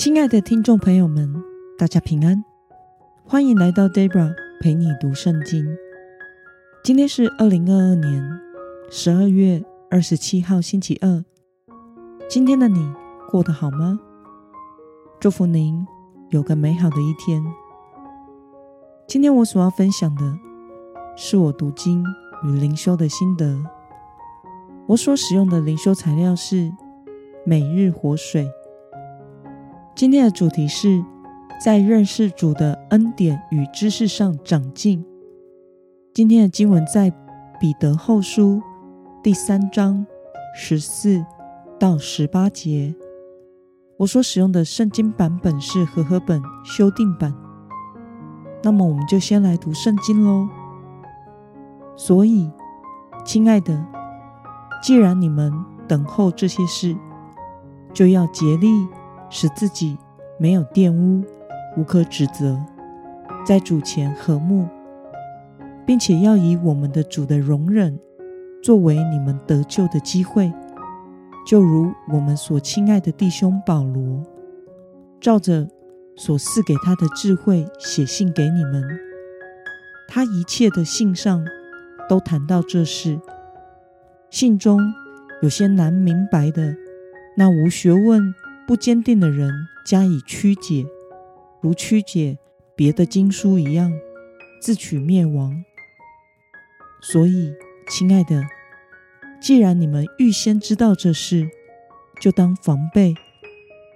亲爱的听众朋友们，大家平安，欢迎来到 Debra 陪你读圣经。今天是二零二二年十二月二十七号，星期二。今天的你过得好吗？祝福您有个美好的一天。今天我所要分享的是我读经与灵修的心得。我所使用的灵修材料是每日活水。今天的主题是在认识主的恩典与知识上长进。今天的经文在彼得后书第三章十四到十八节。我所使用的圣经版本是和合本修订版。那么，我们就先来读圣经喽。所以，亲爱的，既然你们等候这些事，就要竭力。使自己没有玷污，无可指责，在主前和睦，并且要以我们的主的容忍作为你们得救的机会，就如我们所亲爱的弟兄保罗，照着所赐给他的智慧写信给你们，他一切的信上都谈到这事，信中有些难明白的，那无学问。不坚定的人加以曲解，如曲解别的经书一样，自取灭亡。所以，亲爱的，既然你们预先知道这事，就当防备，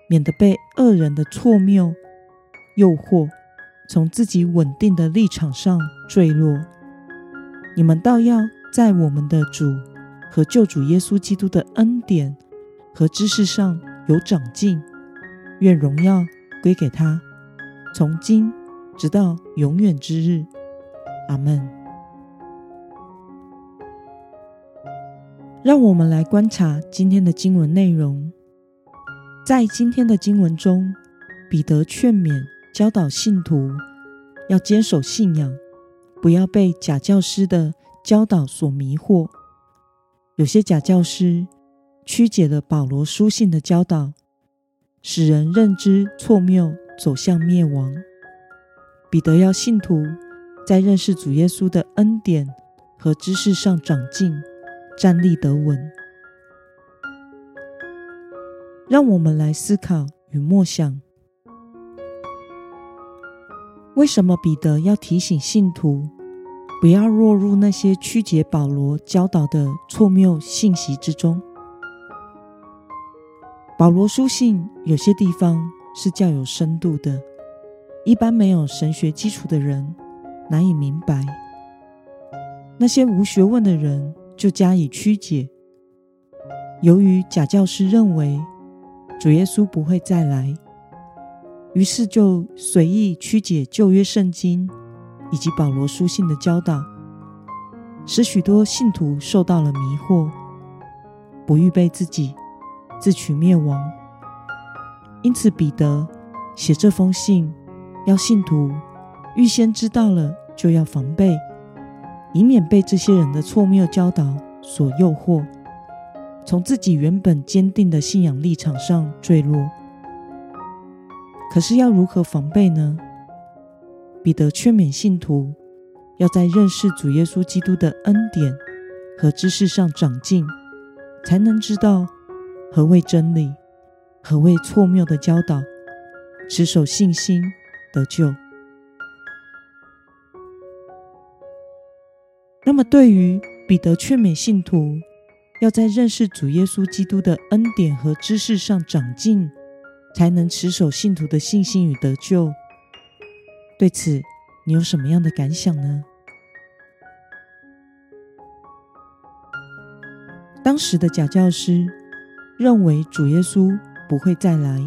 免得被恶人的错谬诱惑，从自己稳定的立场上坠落。你们倒要在我们的主和救主耶稣基督的恩典和知识上。有长进，愿荣耀归给他，从今直到永远之日。阿门。让我们来观察今天的经文内容。在今天的经文中，彼得劝勉、教导信徒要坚守信仰，不要被假教师的教导所迷惑。有些假教师。曲解了保罗书信的教导，使人认知错谬，走向灭亡。彼得要信徒在认识主耶稣的恩典和知识上长进，站立得稳。让我们来思考与默想：为什么彼得要提醒信徒不要落入那些曲解保罗教导的错谬信息之中？保罗书信有些地方是较有深度的，一般没有神学基础的人难以明白。那些无学问的人就加以曲解。由于假教师认为主耶稣不会再来，于是就随意曲解旧约圣经以及保罗书信的教导，使许多信徒受到了迷惑，不预备自己。自取灭亡。因此，彼得写这封信，要信徒预先知道了，就要防备，以免被这些人的错谬教导所诱惑，从自己原本坚定的信仰立场上坠落。可是，要如何防备呢？彼得劝勉信徒，要在认识主耶稣基督的恩典和知识上长进，才能知道。何谓真理？何谓错谬的教导？持守信心得救。那么，对于彼得劝勉信徒要在认识主耶稣基督的恩典和知识上长进，才能持守信徒的信心与得救，对此你有什么样的感想呢？当时的假教师。认为主耶稣不会再来，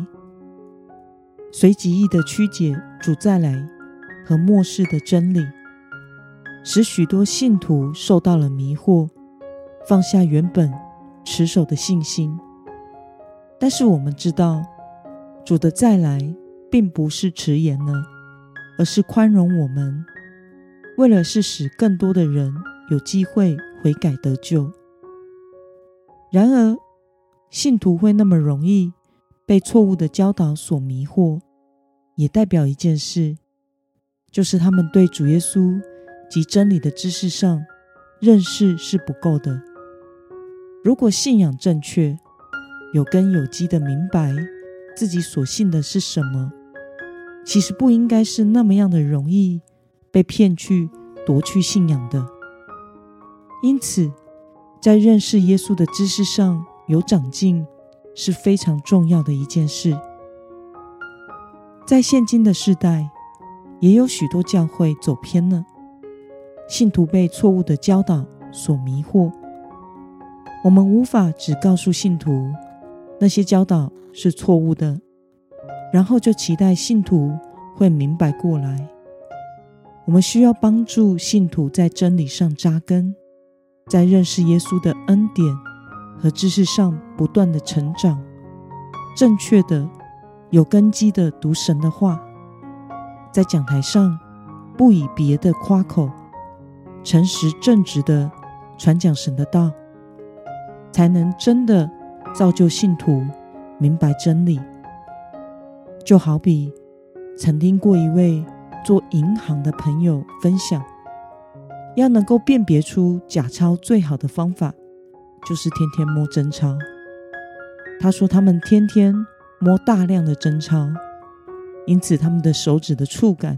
随即意的曲解主再来和末世的真理，使许多信徒受到了迷惑，放下原本持守的信心。但是我们知道，主的再来并不是迟延了，而是宽容我们，为了是使更多的人有机会悔改得救。然而，信徒会那么容易被错误的教导所迷惑，也代表一件事，就是他们对主耶稣及真理的知识上认识是不够的。如果信仰正确，有根有基的明白自己所信的是什么，其实不应该是那么样的容易被骗去夺去信仰的。因此，在认识耶稣的知识上有长进是非常重要的一件事。在现今的时代，也有许多教会走偏了，信徒被错误的教导所迷惑。我们无法只告诉信徒那些教导是错误的，然后就期待信徒会明白过来。我们需要帮助信徒在真理上扎根。在认识耶稣的恩典和知识上不断的成长，正确的、有根基的读神的话，在讲台上不以别的夸口，诚实正直的传讲神的道，才能真的造就信徒明白真理。就好比曾听过一位做银行的朋友分享。要能够辨别出假钞，最好的方法就是天天摸真钞。他说，他们天天摸大量的真钞，因此他们的手指的触感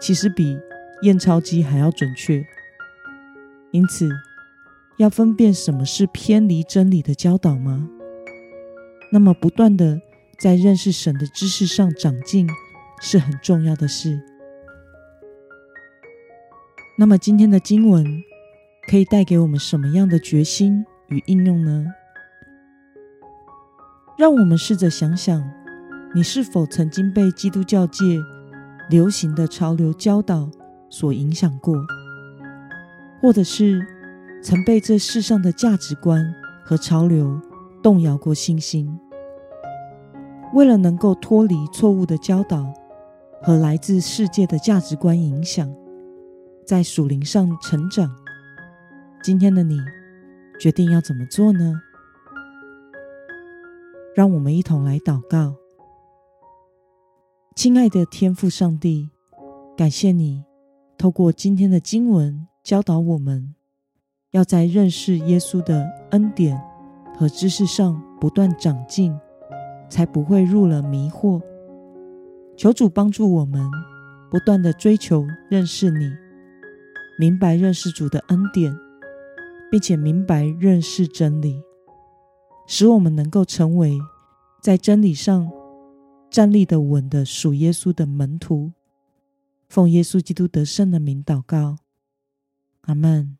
其实比验钞机还要准确。因此，要分辨什么是偏离真理的教导吗？那么，不断的在认识神的知识上长进是很重要的事。那么今天的经文可以带给我们什么样的决心与应用呢？让我们试着想想，你是否曾经被基督教界流行的潮流教导所影响过，或者是曾被这世上的价值观和潮流动摇过信心？为了能够脱离错误的教导和来自世界的价值观影响。在属灵上成长，今天的你决定要怎么做呢？让我们一同来祷告。亲爱的天父上帝，感谢你透过今天的经文教导我们，要在认识耶稣的恩典和知识上不断长进，才不会入了迷惑。求主帮助我们，不断的追求认识你。明白认识主的恩典，并且明白认识真理，使我们能够成为在真理上站立的稳的属耶稣的门徒。奉耶稣基督得胜的名祷告，阿门。